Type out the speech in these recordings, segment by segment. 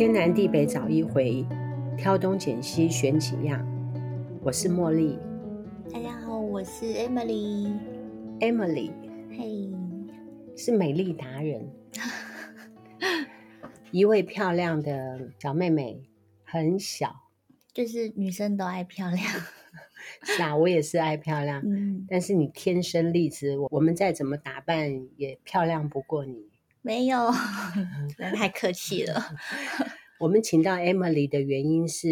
天南地北找一回，挑东拣西选几样。我是茉莉，大家好，我是 Emily。Emily，嘿，Hey. 是美丽达人，一位漂亮的小妹妹，很小，就是女生都爱漂亮。是啊，我也是爱漂亮，嗯，但是你天生丽质，我们再怎么打扮也漂亮不过你。没有，太客气了。我们请到 Emily 的原因是，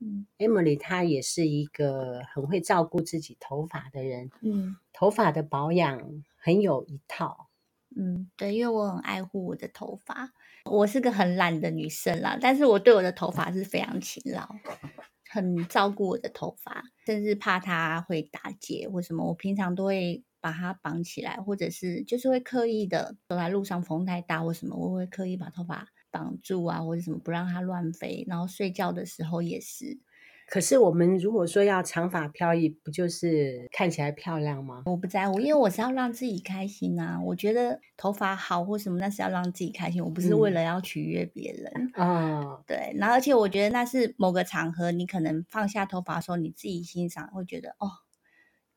嗯，Emily 她也是一个很会照顾自己头发的人，嗯，头发的保养很有一套，嗯，对，因为我很爱护我的头发，我是个很懒的女生啦，但是我对我的头发是非常勤劳，很照顾我的头发，甚至怕它会打结或什么，我平常都会。把它绑起来，或者是就是会刻意的走在路上风太大或什么，我会刻意把头发绑住啊，或者什么不让它乱飞。然后睡觉的时候也是。可是我们如果说要长发飘逸，不就是看起来漂亮吗？我不在乎，因为我是要让自己开心啊。我觉得头发好或什么，那是要让自己开心，我不是为了要取悦别人啊。对，然后而且我觉得那是某个场合，你可能放下头发的时候，你自己欣赏会觉得哦。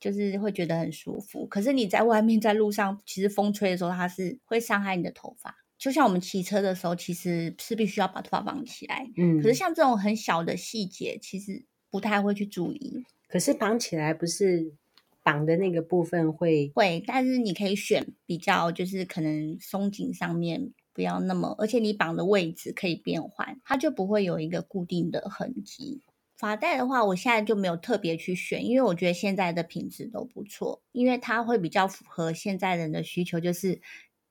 就是会觉得很舒服，可是你在外面在路上，其实风吹的时候，它是会伤害你的头发。就像我们骑车的时候，其实是必须要把头发绑起来。嗯，可是像这种很小的细节，其实不太会去注意。可是绑起来不是绑的那个部分会会，但是你可以选比较，就是可能松紧上面不要那么，而且你绑的位置可以变换，它就不会有一个固定的痕迹。发带的话，我现在就没有特别去选，因为我觉得现在的品质都不错，因为它会比较符合现在人的需求，就是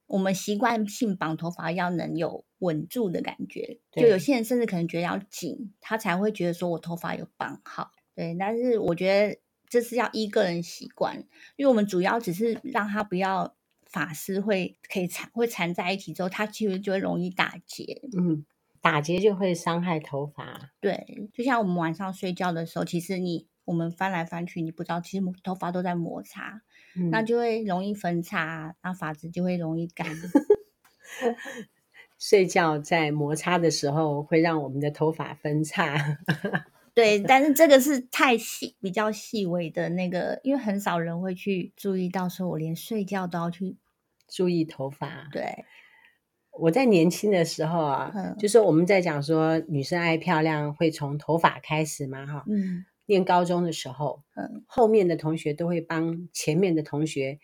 我们习惯性绑头发要能有稳住的感觉，就有些人甚至可能觉得要紧，他才会觉得说我头发有绑好。对，但是我觉得这是要依个人习惯，因为我们主要只是让它不要发丝会可以缠会缠在一起之后，它其实就会容易打结。嗯。打结就会伤害头发，对，就像我们晚上睡觉的时候，其实你我们翻来翻去，你不知道，其实头发都在摩擦，嗯、那就会容易分叉，那发质就会容易干。睡觉在摩擦的时候会让我们的头发分叉，对，但是这个是太细，比较细微的那个，因为很少人会去注意到，说我连睡觉都要去注意头发，对。我在年轻的时候啊，嗯、就是我们在讲说女生爱漂亮会从头发开始嘛，哈，嗯，念高中的时候，嗯，后面的同学都会帮前面的同学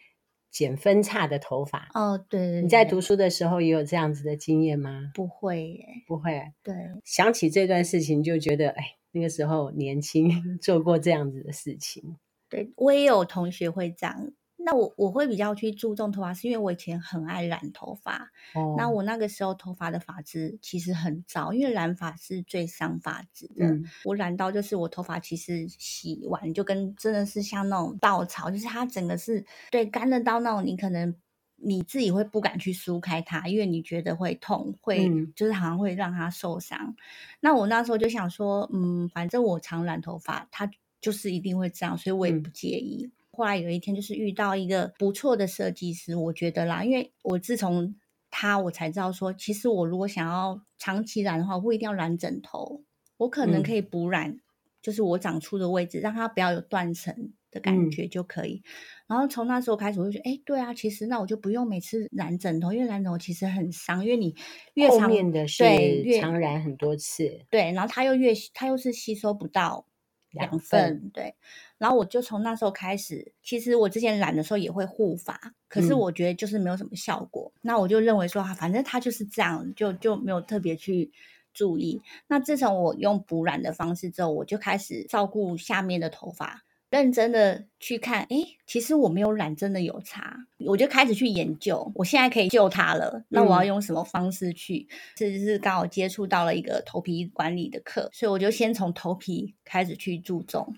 剪分叉的头发。哦，对，对，对，你在读书的时候也有这样子的经验吗？不会耶，不会。对，想起这段事情就觉得，哎，那个时候年轻 做过这样子的事情。对，我也有同学会这样。那我我会比较去注重头发，是因为我以前很爱染头发。哦。那我那个时候头发的发质其实很糟，因为染发是最伤发质的。嗯。我染到就是我头发其实洗完就跟真的是像那种稻草，就是它整个是对干的到那种，你可能你自己会不敢去梳开它，因为你觉得会痛，会就是好像会让它受伤。嗯。那我那时候就想说，嗯，反正我常染头发，它就是一定会这样，所以我也不介意。嗯。后来有一天，就是遇到一个不错的设计师，我觉得啦，因为我自从他，我才知道说，其实我如果想要长期染的话，我不一定要染枕头，我可能可以补染，嗯、就是我长出的位置，让它不要有断层的感觉就可以。嗯、然后从那时候开始，我就觉得，哎，对啊，其实那我就不用每次染枕头，因为染枕头其实很伤，因为你越长对常染很多次，对，然后它又越它又是吸收不到。养分对，然后我就从那时候开始，其实我之前染的时候也会护发，可是我觉得就是没有什么效果。嗯、那我就认为说，反正它就是这样，就就没有特别去注意。那自从我用补染的方式之后，我就开始照顾下面的头发。认真的去看，哎，其实我没有染，真的有差。我就开始去研究，我现在可以救它了。那我要用什么方式去？这、嗯、是刚好接触到了一个头皮管理的课，所以我就先从头皮开始去注重。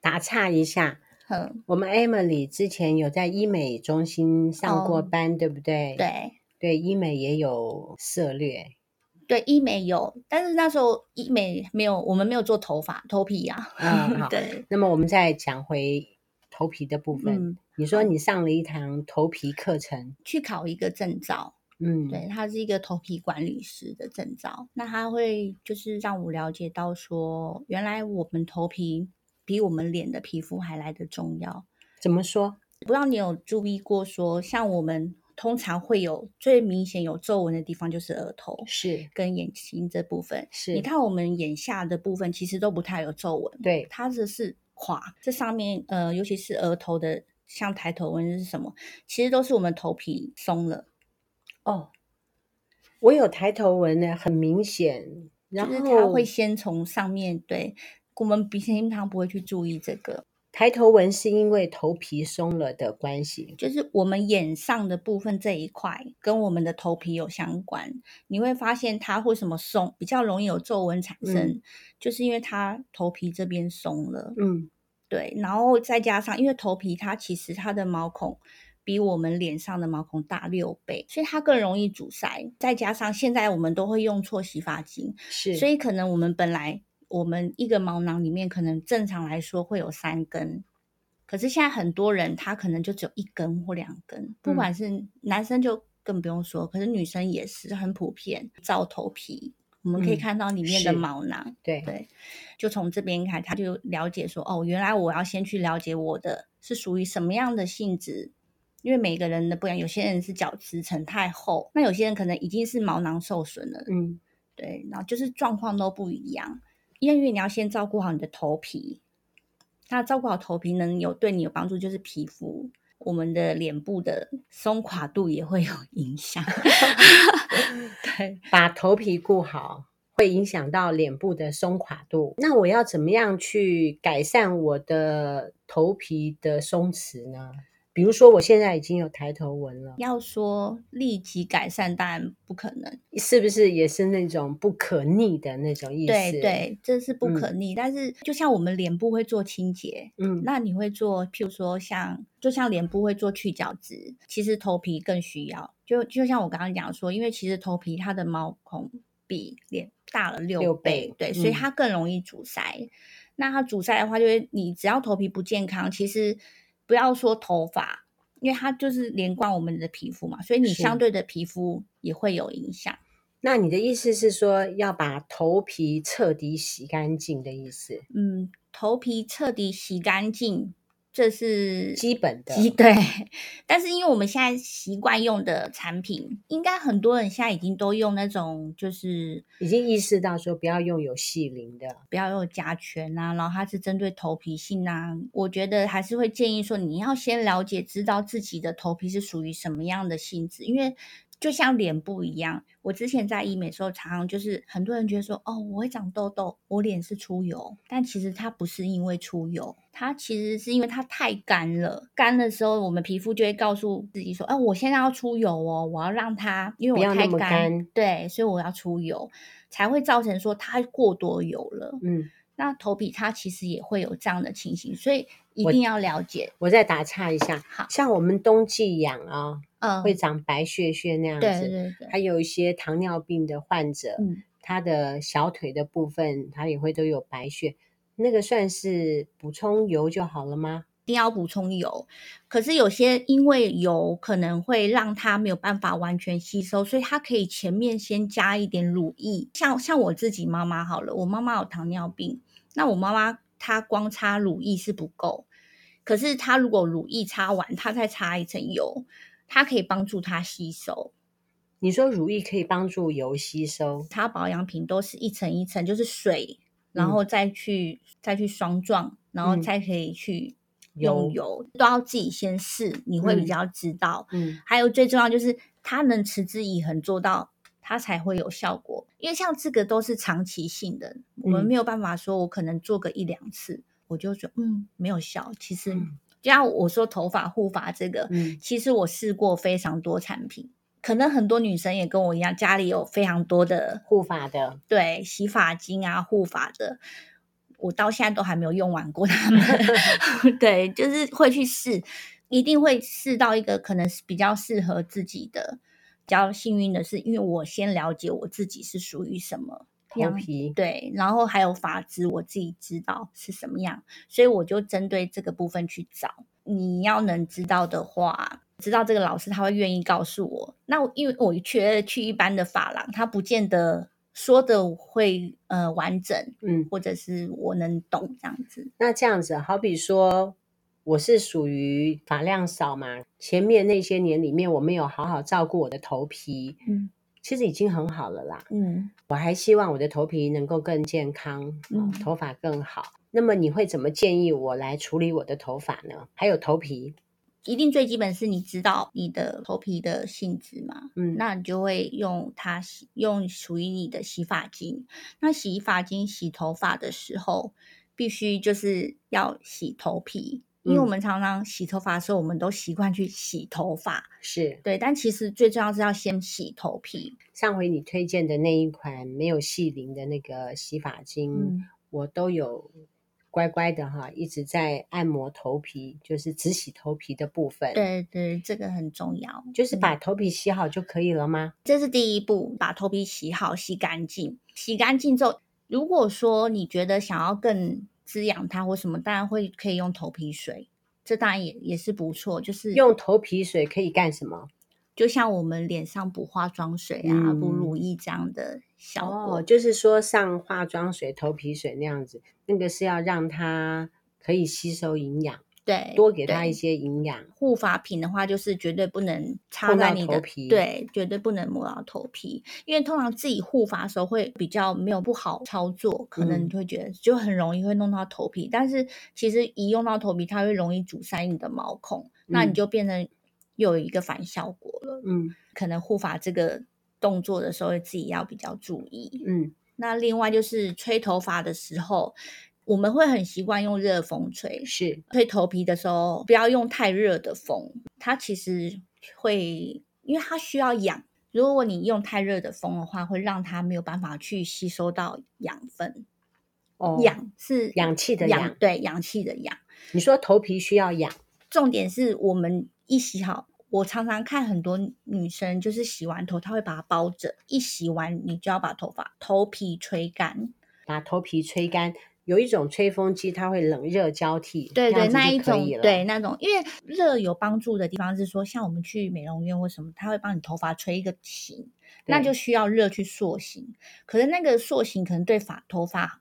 打岔一下，嗯，我们 Emily 之前有在医美中心上过班，哦、对不对？对，对，医美也有涉猎。对，医美有，但是那时候医美没有，我们没有做头发、头皮呀、啊。嗯，好。对。那么我们再讲回头皮的部分。嗯、你说你上了一堂头皮课程，去考一个证照。嗯，对，它是一个头皮管理师的证照。那它会就是让我了解到说，原来我们头皮比我们脸的皮肤还来得重要。怎么说？不知道你有注意过说，像我们。通常会有最明显有皱纹的地方就是额头，是跟眼睛这部分。是你看我们眼下的部分其实都不太有皱纹，对，它这是垮。这上面呃，尤其是额头的，像抬头纹是什么？其实都是我们头皮松了。哦，我有抬头纹呢，很明显。然后它会先从上面，对，我们平常不会去注意这个。抬头纹是因为头皮松了的关系，就是我们眼上的部分这一块跟我们的头皮有相关。你会发现它为什么松，比较容易有皱纹产生，嗯、就是因为它头皮这边松了。嗯，对。然后再加上，因为头皮它其实它的毛孔比我们脸上的毛孔大六倍，所以它更容易阻塞。再加上现在我们都会用错洗发精，是，所以可能我们本来。我们一个毛囊里面可能正常来说会有三根，可是现在很多人他可能就只有一根或两根，不管是男生就更不用说，可是女生也是很普遍。照头皮，我们可以看到里面的毛囊，嗯、对对，就从这边看，他就了解说，哦，原来我要先去了解我的是属于什么样的性质，因为每个人的不一样，有些人是角质层太厚，那有些人可能已经是毛囊受损了，嗯，对，然后就是状况都不一样。因为你要先照顾好你的头皮，那照顾好头皮能有对你有帮助，就是皮肤，我们的脸部的松垮度也会有影响。对，把头皮顾好，会影响到脸部的松垮度。那我要怎么样去改善我的头皮的松弛呢？比如说，我现在已经有抬头纹了，要说立即改善，当然不可能，是不是？也是那种不可逆的那种意思？对对，这是不可逆。嗯、但是，就像我们脸部会做清洁，嗯，那你会做，譬如说像，就像脸部会做去角质，其实头皮更需要。就就像我刚刚讲说，因为其实头皮它的毛孔比脸大了六倍，六倍对，所以它更容易阻塞。嗯、那它阻塞的话，就是你只要头皮不健康，其实。不要说头发，因为它就是连贯我们的皮肤嘛，所以你相对的皮肤也会有影响。那你的意思是说要把头皮彻底洗干净的意思？嗯，头皮彻底洗干净。这是基本的，对。但是因为我们现在习惯用的产品，应该很多人现在已经都用那种，就是已经意识到说不要用有细鳞的，不要用甲醛啊，然后它是针对头皮性啊。我觉得还是会建议说，你要先了解，知道自己的头皮是属于什么样的性质，因为。就像脸部一样，我之前在医美的时候，常常就是很多人觉得说，哦，我会长痘痘，我脸是出油，但其实它不是因为出油，它其实是因为它太干了。干的时候，我们皮肤就会告诉自己说，哦，我现在要出油哦，我要让它，因为我太干，对，所以我要出油，才会造成说它过多油了。嗯，那头皮它其实也会有这样的情形，所以一定要了解。我，我再打岔一下，好像我们冬季痒啊。嗯，会长白屑屑那样子。对对对，还有一些糖尿病的患者，嗯，他的小腿的部分，他也会都有白屑。那个算是补充油就好了吗？一定要补充油。可是有些因为油可能会让它没有办法完全吸收，所以它可以前面先加一点乳液。像像我自己妈妈好了，我妈妈有糖尿病，那我妈妈她光擦乳液是不够，可是她如果乳液擦完，她再擦一层油。它可以帮助她吸收。你说乳液可以帮助油吸收？它保养品都是一层一层，就是水，然后再去、嗯、再去霜状，然后再可以去用油，嗯、都要自己先试，你会比较知道。嗯，还有最重要就是它能持之以恒做到，它才会有效果。因为像这个都是长期性的，嗯、我们没有办法说我可能做个一两次，我就说嗯没有效。其实。嗯就像我说头发护发这个，嗯，其实我试过非常多产品，可能很多女生也跟我一样，家里有非常多的护发的，对，洗发精啊，护发的，我到现在都还没有用完过它们。对，就是会去试，一定会试到一个可能是比较适合自己的。比较幸运的是，因为我先了解我自己是属于什么。头皮对，然后还有发质，我自己知道是什么样，所以我就针对这个部分去找。你要能知道的话，知道这个老师他会愿意告诉我。那因为我觉得去一般的发廊，他不见得说的会呃完整，嗯，或者是我能懂这样子。那这样子，好比说我是属于发量少嘛，前面那些年里面我没有好好照顾我的头皮，嗯。其实已经很好了啦，嗯，我还希望我的头皮能够更健康，嗯，头发更好。那么你会怎么建议我来处理我的头发呢？还有头皮，一定最基本是你知道你的头皮的性质嘛，嗯，那你就会用它洗，用属于你的洗发精。那洗发精洗头发的时候，必须就是要洗头皮。因为我们常常洗头发的时候，我们都习惯去洗头发，是对，但其实最重要是要先洗头皮。上回你推荐的那一款没有细鳞的那个洗发精，嗯、我都有乖乖的哈，一直在按摩头皮，就是只洗头皮的部分。对对，这个很重要，就是把头皮洗好就可以了吗？这是第一步，把头皮洗好、洗干净。洗干净之后，如果说你觉得想要更滋养它或什么，当然会可以用头皮水，这当然也也是不错。就是用头皮水可以干什么？就像我们脸上补化妆水啊、补、嗯、乳液这样的效果。哦，就是说上化妆水、头皮水那样子，那个是要让它可以吸收营养。对，多给他一些营养。护发品的话，就是绝对不能擦在你的头皮，对，绝对不能摸到头皮，因为通常自己护发的时候会比较没有不好操作，可能你会觉得就很容易会弄到头皮。嗯、但是其实一用到头皮，它会容易阻塞你的毛孔，嗯、那你就变成又有一个反效果了。嗯，可能护发这个动作的时候，自己要比较注意。嗯，那另外就是吹头发的时候。我们会很习惯用热风吹，是吹头皮的时候不要用太热的风，它其实会，因为它需要氧。如果你用太热的风的话，会让它没有办法去吸收到养分。哦，氧是氧气的氧，对，氧气的氧。你说头皮需要氧，重点是我们一洗好，我常常看很多女生就是洗完头，她会把它包着，一洗完你就要把头发头皮吹干，把头皮吹干。有一种吹风机，它会冷热交替，对对，那一种对那种，因为热有帮助的地方是说，像我们去美容院或什么，它会帮你头发吹一个型，那就需要热去塑形。可是那个塑形可能对发头发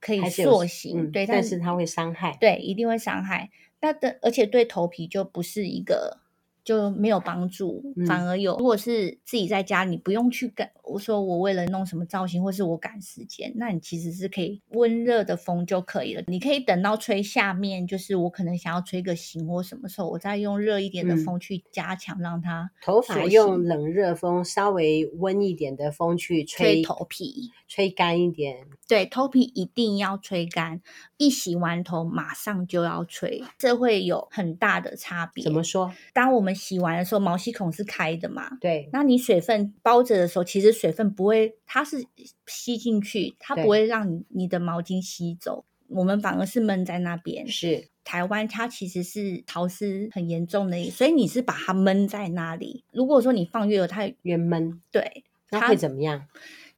可以塑形，嗯、对，但是，但是它会伤害，对，一定会伤害。那的而且对头皮就不是一个。就没有帮助，反而有。嗯、如果是自己在家，你不用去赶。我说我为了弄什么造型，或是我赶时间，那你其实是可以温热的风就可以了。你可以等到吹下面，就是我可能想要吹个型或什么时候，我再用热一点的风去加强，让它、嗯、头发用冷热风稍微温一点的风去吹，吹头皮，吹干一点。对，头皮一定要吹干，一洗完头马上就要吹，这会有很大的差别。怎么说？当我们洗完的时候，毛细孔是开的嘛？对。那你水分包着的时候，其实水分不会，它是吸进去，它不会让你你的毛巾吸走。我们反而是闷在那边。是。台湾它其实是潮湿很严重的，所以你是把它闷在那里。如果说你放越久，它越闷。对。它会怎么样？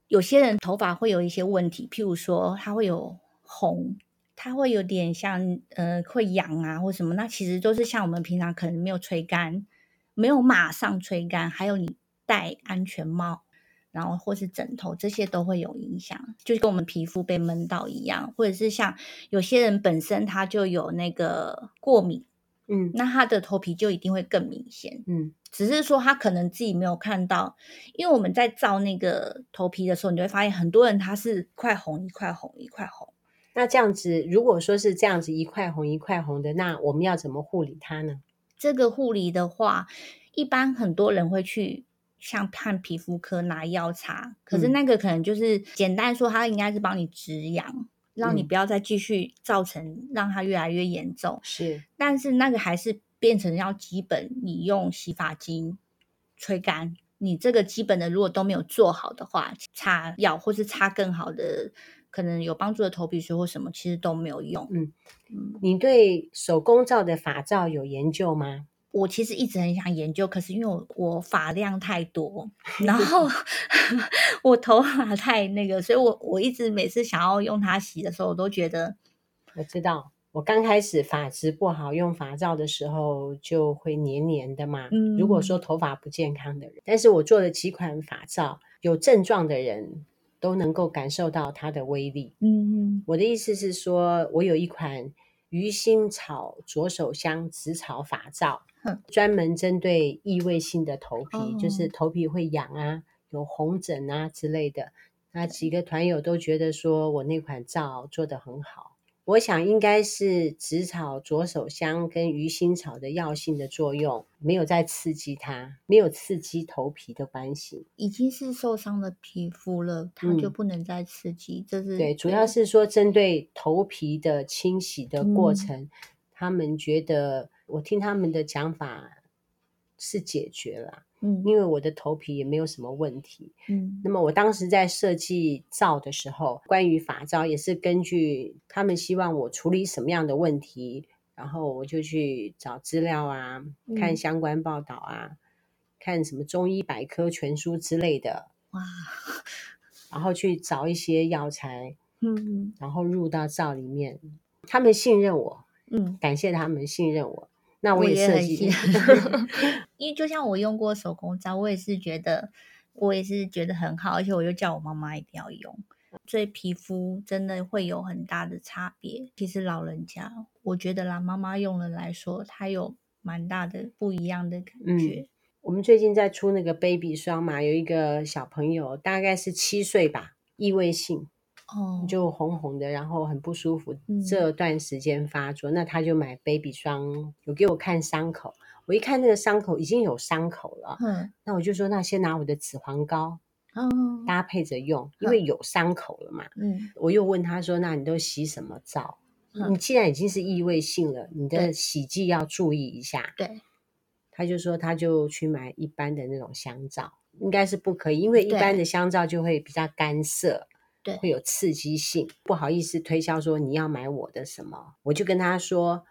有些人头发会有一些问题，譬如说它会有红。它会有点像呃会痒啊或什么，那其实都是像我们平常可能没有吹干，没有马上吹干，还有你戴安全帽，然后或是枕头这些都会有影响，就跟我们皮肤被闷到一样，或者是像有些人本身他就有那个过敏，嗯，那他的头皮就一定会更明显，嗯，只是说他可能自己没有看到，因为我们在照那个头皮的时候，你就会发现很多人他是一块红一块红一块红。那这样子，如果说是这样子一块红一块红的，那我们要怎么护理它呢？这个护理的话，一般很多人会去像看皮肤科拿药擦，可是那个可能就是简单说，它应该是帮你止痒，嗯、让你不要再继续造成让它越来越严重。是，但是那个还是变成要基本，你用洗发精吹干，你这个基本的如果都没有做好的话，擦药或是擦更好的。可能有帮助的头皮水或什么，其实都没有用。嗯，你对手工皂的发皂有研究吗？我其实一直很想研究，可是因为我我发量太多，然后 我头发太那个，所以我我一直每次想要用它洗的时候，我都觉得我知道我刚开始发质不好用发皂的时候，就会黏黏的嘛。嗯，如果说头发不健康的人，但是我做了几款发皂，有症状的人都能够感受到它的威力。嗯，我的意思是说，我有一款鱼腥草左手香紫草法皂，嗯，专门针对异味性的头皮，哦，就是头皮会痒啊、有红疹啊之类的。那几个团友都觉得说我那款皂做得很好。我想应该是紫草左手香跟鱼腥草的药性的作用，没有再刺激它，没有刺激头皮的关系。已经是受伤的皮肤了，它就不能再刺激。这是对，主要是说针对头皮的清洗的过程，嗯、他们觉得我听他们的讲法是解决了。嗯，因为我的头皮也没有什么问题。嗯，那么我当时在设计皂的时候，关于发皂也是根据他们希望我处理什么样的问题，然后我就去找资料啊，看相关报道啊，嗯、看什么中医百科全书之类的。哇，然后去找一些药材，嗯，然后入到皂里面。他们信任我，嗯，感谢他们信任我。那我也设计，因为就像我用过手工皂，我也是觉得，我也是觉得很好，而且我又叫我妈妈一定要用，所以皮肤真的会有很大的差别。其实老人家，我觉得啦，妈妈用了来说，它有蛮大的不一样的感觉。嗯，我们最近在出那个 baby 霜嘛，有一个小朋友大概是七岁吧，异味性。哦，就红红的，然后很不舒服。嗯、这段时间发作，那他就买 baby 霜，有给我看伤口。我一看那个伤口已经有伤口了，嗯，那我就说，那先拿我的紫黄膏，嗯，搭配着用，因为有伤口了嘛。嗯，我又问他说，那你都洗什么皂？嗯、你既然已经是异味性了，你的洗剂要注意一下。对，他就说，他就去买一般的那种香皂，应该是不可以，因为一般的香皂就会比较干涩。对，会有刺激性，不好意思推销说你要买我的什么，我就跟他说，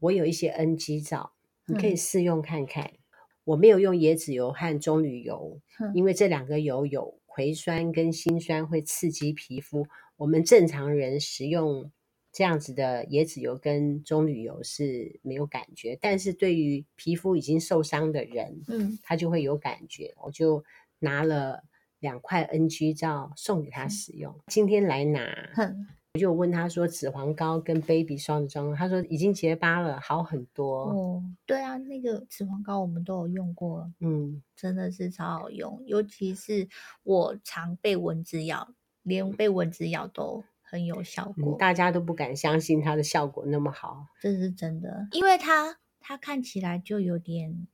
我有一些 NG 皂，你可以试用看看。嗯、我没有用椰子油和棕榈油，嗯、因为这两个油有葵酸跟辛酸，会刺激皮肤。我们正常人使用这样子的椰子油跟棕榈油是没有感觉，但是对于皮肤已经受伤的人，嗯，他就会有感觉。我就拿了。两块 NG 皂送给他使用。嗯、今天来拿，嗯、我就问他说：“紫黄膏跟 Baby 霜的妆，他说已经结疤了，好很多。”哦，对啊，那个紫黄膏我们都有用过，嗯，真的是超好用。尤其是我常被蚊子咬，连被蚊子咬都很有效果。嗯、大家都不敢相信它的效果那么好，这是真的，因为它它看起来就有点。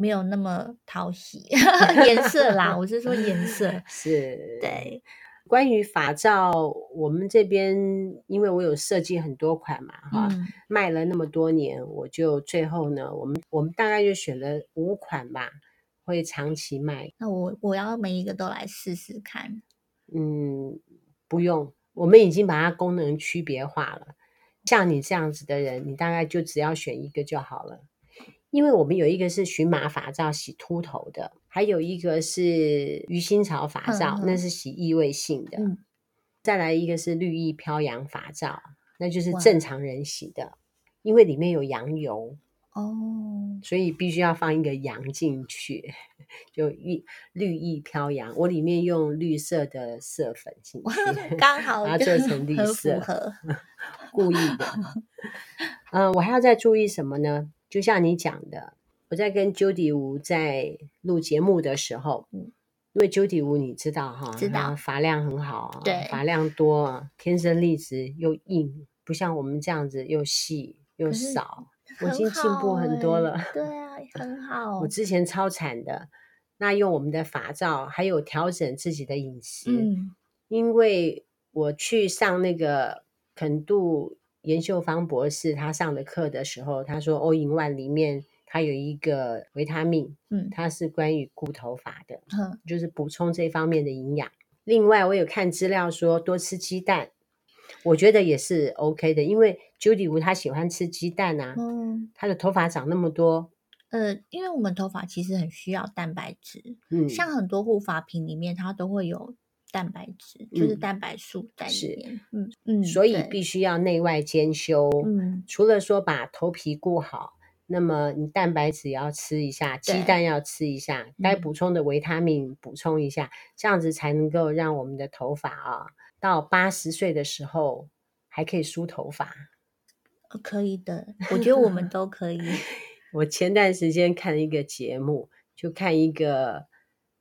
没有那么讨喜 颜色啦，我是说颜色 是。对，关于法照，我们这边因为我有设计很多款嘛，哈、嗯，卖了那么多年，我就最后呢，我们我们大概就选了五款吧，会长期卖。那我我要每一个都来试试看。嗯，不用，我们已经把它功能区别化了。像你这样子的人，你大概就只要选一个就好了。因为我们有一个是荨麻发皂洗秃头的，还有一个是鱼腥草发皂，嗯、那是洗异味性的。嗯、再来一个是绿意飘扬发皂，那就是正常人洗的，因为里面有羊油哦，所以必须要放一个羊进去，就绿绿意飘扬。我里面用绿色的色粉进去，刚好把它做成绿色，故意的。嗯、呃，我还要再注意什么呢？就像你讲的，我在跟 Judy 吴在录节目的时候，嗯，因为 Judy 吴你知道哈，知道发量很好，对，发量多，天生丽质又硬，不像我们这样子又细又少，我已经进步很多了，对啊，很 好。我之前超惨的，那用我们的发皂，还有调整自己的饮食，嗯，因为我去上那个肯度。颜秀芳博士他上的课的时候，他说欧银万里面它有一个维他命，嗯，它是关于固头发的，嗯，就是补充这方面的营养。另外，我有看资料说多吃鸡蛋，我觉得也是 OK 的，因为 Judy 吴他喜欢吃鸡蛋啊，嗯，他的头发长那么多，呃，因为我们头发其实很需要蛋白质，嗯，像很多护发品里面它都会有蛋白质，嗯、就是蛋白素在里面。嗯嗯，所以必须要内外兼修。嗯，除了说把头皮顾好，那么你蛋白质也要吃一下，鸡蛋要吃一下，该补充的维他命补充一下，嗯、这样子才能够让我们的头发啊，到八十岁的时候还可以梳头发。可以的，我觉得我们都可以。我前段时间看一个节目，就看一个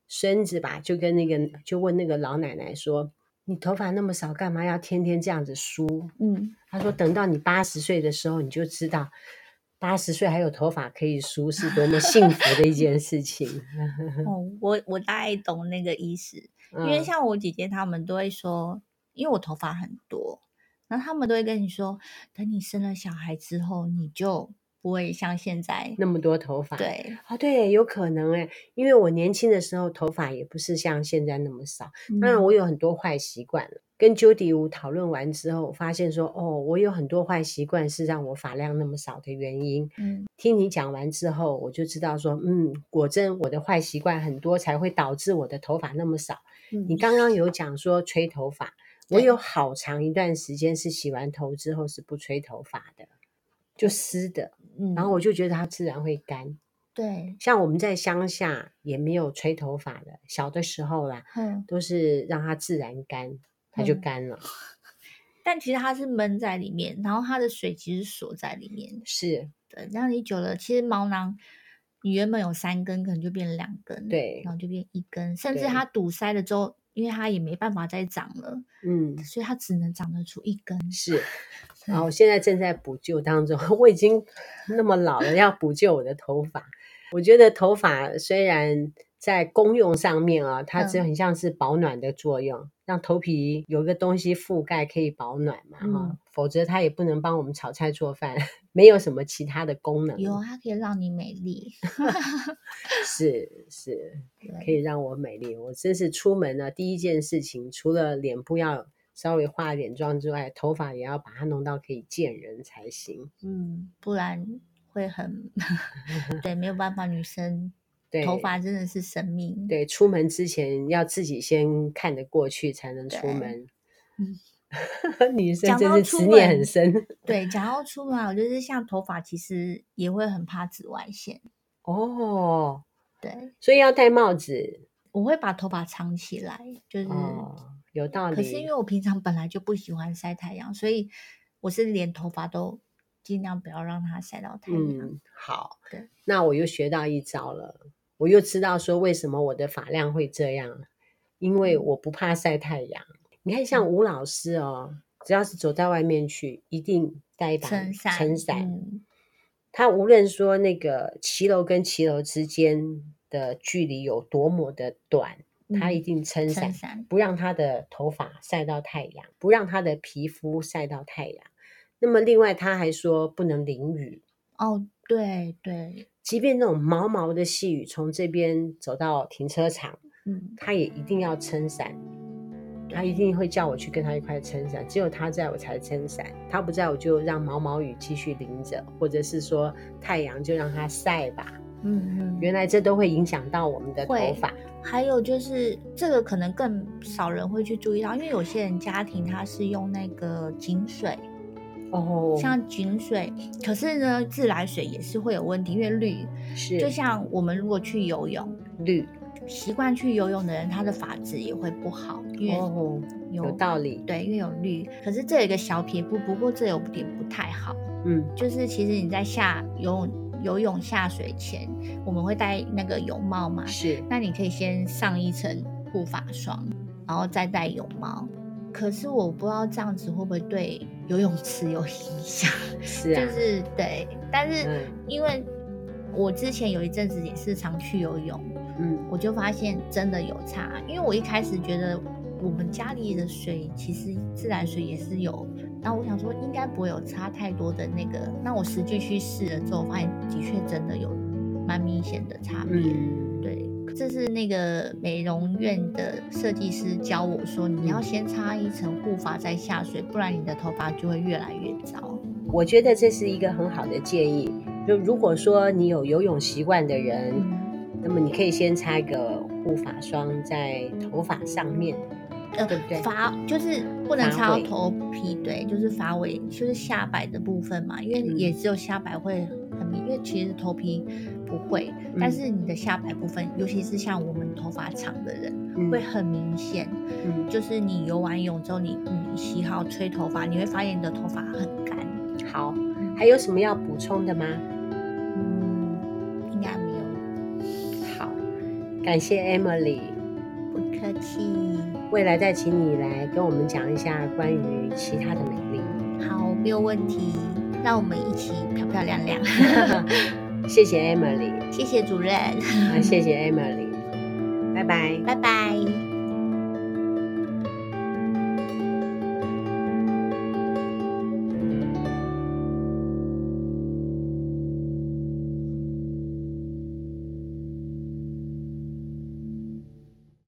孙子吧，就跟那个就问那个老奶奶说：“你头发那么少，干嘛要天天这样子梳？”嗯，他说：“等到你八十岁的时候，你就知道八十岁还有头发可以梳是多么幸福的一件事情。”哦，我我大概懂那个意思，因为像我姐姐他们都会说，因为我头发很多。然后他们都会跟你说，等你生了小孩之后，你就不会像现在那么多头发。对，哦，对，有可能哎，因为我年轻的时候头发也不是像现在那么少。当然，我有很多坏习惯了。嗯、跟 Judy 吴讨论完之后，发现说，哦，我有很多坏习惯是让我发量那么少的原因。嗯，听你讲完之后，我就知道说，嗯，果真我的坏习惯很多，才会导致我的头发那么少。嗯，你刚刚有讲说吹头发。我有好长一段时间是洗完头之后是不吹头发的，就湿的，嗯，然后我就觉得它自然会干。对，像我们在乡下也没有吹头发的，小的时候啦，嗯，都是让它自然干，它就干了。嗯，但其实它是闷在里面，然后它的水其实锁在里面。是的，那你久了，其实毛囊你原本有三根，可能就变成两根，对，然后就变一根，甚至它堵塞了之后。因为它也没办法再长了，嗯，所以它只能长得出一根。是，然后我现在正在补救当中。我已经那么老了，要补救我的头发。我觉得头发虽然在功用上面啊，它只有很像是保暖的作用。嗯让头皮有一个东西覆盖，可以保暖嘛？哈、嗯，否则它也不能帮我们炒菜做饭，没有什么其他的功能。有，它可以让你美丽。是是，可以让我美丽。我真是出门呢，第一件事情，除了脸部要稍微化点妆之外，头发也要把它弄到可以见人才行。嗯，不然会很 对，没有办法，女生。对，头发真的是生命。对，出门之前要自己先看得过去，才能出门。嗯，女生真是执念很深。对，讲到出门，我觉得像头发，其实也会很怕紫外线。哦，对，所以要戴帽子。我会把头发藏起来，就是、哦、有道理。可是因为我平常本来就不喜欢晒太阳，所以我是连头发都尽量不要让它晒到太阳。嗯，好，对，那我又学到一招了。我又知道说为什么我的发量会这样，因为我不怕晒太阳。你看，像吴老师哦，只要是走在外面去，一定带一把撑伞。撑伞。嗯。他无论说那个骑楼跟骑楼之间的距离有多么的短，他一定撑伞，嗯，不让他的头发晒到太阳，不让他的皮肤晒到太阳。那么另外他还说不能淋雨。哦，对对。即便那种毛毛的细雨从这边走到停车场，嗯，他也一定要撑伞，他一定会叫我去跟他一块撑伞。只有他在我才撑伞，他不在我就让毛毛雨继续淋着，或者是说太阳就让它晒吧。嗯嗯，原来这都会影响到我们的头发。还有就是这个可能更少人会去注意到，因为有些人家庭他是用那个井水。哦，像井水，可是呢，自来水也是会有问题，因为氯是，就像我们如果去游泳，氯习惯去游泳的人，他的发质也会不好，因为有，哦，有道理，对，因为有氯。可是这有一个小撇步，不过这有点不太好，嗯，就是其实你在下游泳游泳下水前，我们会戴那个泳帽嘛，是，那你可以先上一层护发霜，然后再戴泳帽。可是我不知道这样子会不会对游泳池有影响，是啊，就是对，但是因为我之前有一阵子也是常去游泳，嗯，我就发现真的有差，因为我一开始觉得我们家里的水其实自来水也是有，然后我想说应该不会有差太多的那个，那我实际去试了之后，发现的确真的有蛮明显的差别，嗯，对。这是那个美容院的设计师教我说，你要先擦一层护发再下水，不然你的头发就会越来越糟。我觉得这是一个很好的建议。就如果说你有游泳习惯的人，嗯、那么你可以先擦一个护发霜在头发上面，呃，对不对？发就是不能擦到头皮，对，就是发尾，就是下摆的部分嘛，因为也只有下摆会很明，因为其实头皮不会，但是你的下摆部分，尤其是像我们头发长的人，会很明显。嗯，就是你游完泳之后，你你洗好吹头发，你会发现你的头发很干。好，还有什么要补充的吗？嗯，应该没有。好，感谢 Emily。不客气。未来再请你来跟我们讲一下关于其他的美丽。好，没有问题。让我们一起漂漂亮亮。谢谢 Emily，谢谢主任。谢谢 Emily。拜拜，拜拜。